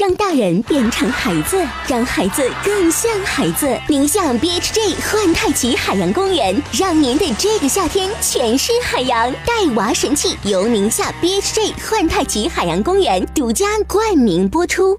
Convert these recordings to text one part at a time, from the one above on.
让大人变成孩子，让孩子更像孩子。宁夏 BHJ 幻太极海洋公园，让您的这个夏天全是海洋。带娃神器由宁夏 BHJ 幻太极海洋公园独家冠名播出。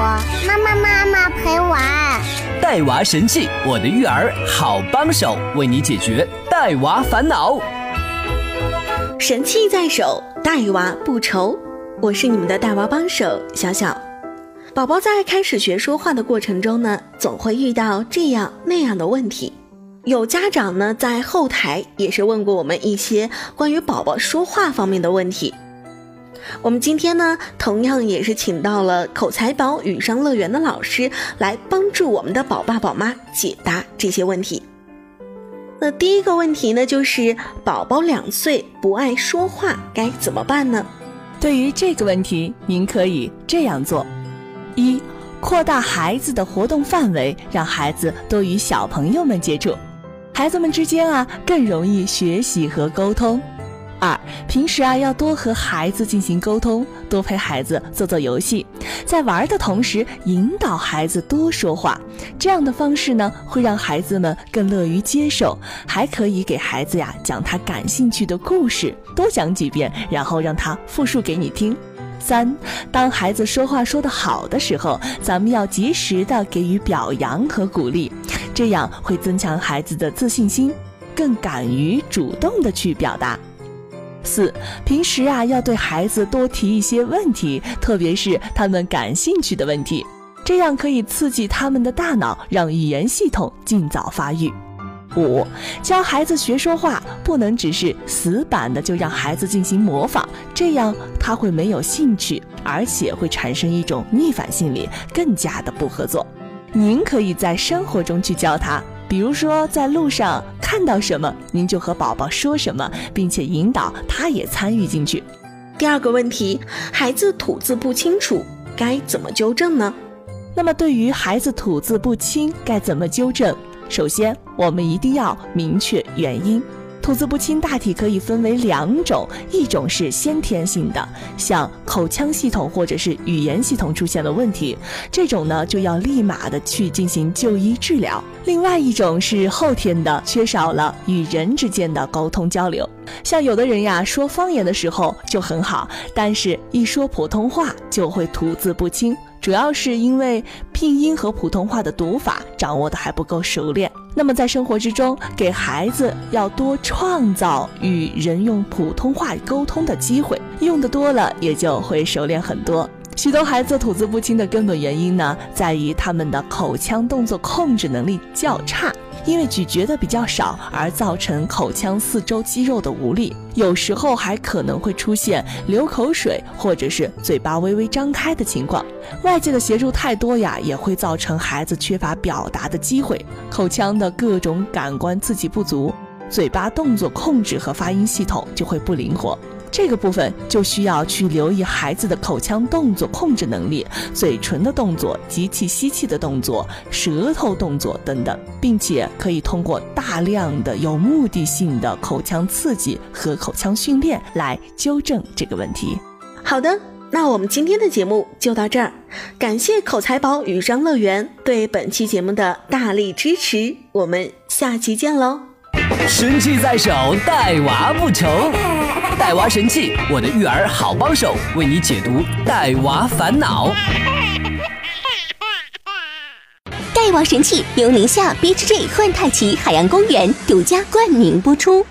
妈妈，妈妈陪玩。带娃神器，我的育儿好帮手，为你解决带娃烦恼。神器在手，带娃不愁。我是你们的带娃帮手小小。宝宝在开始学说话的过程中呢，总会遇到这样那样的问题。有家长呢在后台也是问过我们一些关于宝宝说话方面的问题。我们今天呢，同样也是请到了口才宝语商乐园的老师来帮助我们的宝爸宝妈解答这些问题。那第一个问题呢，就是宝宝两岁不爱说话该怎么办呢？对于这个问题，您可以这样做：一、扩大孩子的活动范围，让孩子多与小朋友们接触，孩子们之间啊更容易学习和沟通。二，平时啊要多和孩子进行沟通，多陪孩子做做游戏，在玩的同时引导孩子多说话。这样的方式呢，会让孩子们更乐于接受，还可以给孩子呀讲他感兴趣的故事，多讲几遍，然后让他复述给你听。三，当孩子说话说得好的时候，咱们要及时的给予表扬和鼓励，这样会增强孩子的自信心，更敢于主动的去表达。四，平时啊要对孩子多提一些问题，特别是他们感兴趣的问题，这样可以刺激他们的大脑，让语言系统尽早发育。五，教孩子学说话，不能只是死板的就让孩子进行模仿，这样他会没有兴趣，而且会产生一种逆反心理，更加的不合作。您可以在生活中去教他。比如说，在路上看到什么，您就和宝宝说什么，并且引导他也参与进去。第二个问题，孩子吐字不清楚，该怎么纠正呢？那么，对于孩子吐字不清，该怎么纠正？首先，我们一定要明确原因。吐字不清大体可以分为两种，一种是先天性的，像口腔系统或者是语言系统出现了问题，这种呢就要立马的去进行就医治疗；另外一种是后天的，缺少了与人之间的沟通交流，像有的人呀说方言的时候就很好，但是一说普通话就会吐字不清。主要是因为拼音和普通话的读法掌握的还不够熟练。那么在生活之中，给孩子要多创造与人用普通话沟通的机会，用的多了也就会熟练很多。许多孩子吐字不清的根本原因呢，在于他们的口腔动作控制能力较差。因为咀嚼的比较少，而造成口腔四周肌肉的无力，有时候还可能会出现流口水或者是嘴巴微微张开的情况。外界的协助太多呀，也会造成孩子缺乏表达的机会，口腔的各种感官刺激不足，嘴巴动作控制和发音系统就会不灵活。这个部分就需要去留意孩子的口腔动作控制能力、嘴唇的动作、吸气、吸气的动作、舌头动作等等，并且可以通过大量的有目的性的口腔刺激和口腔训练来纠正这个问题。好的，那我们今天的节目就到这儿，感谢口才宝语商乐园对本期节目的大力支持，我们下期见喽！神器在手，带娃不愁。带娃神器，我的育儿好帮手，为你解读带娃烦恼。带娃神器由宁夏 BHJ 幻太奇海洋公园独家冠名播出。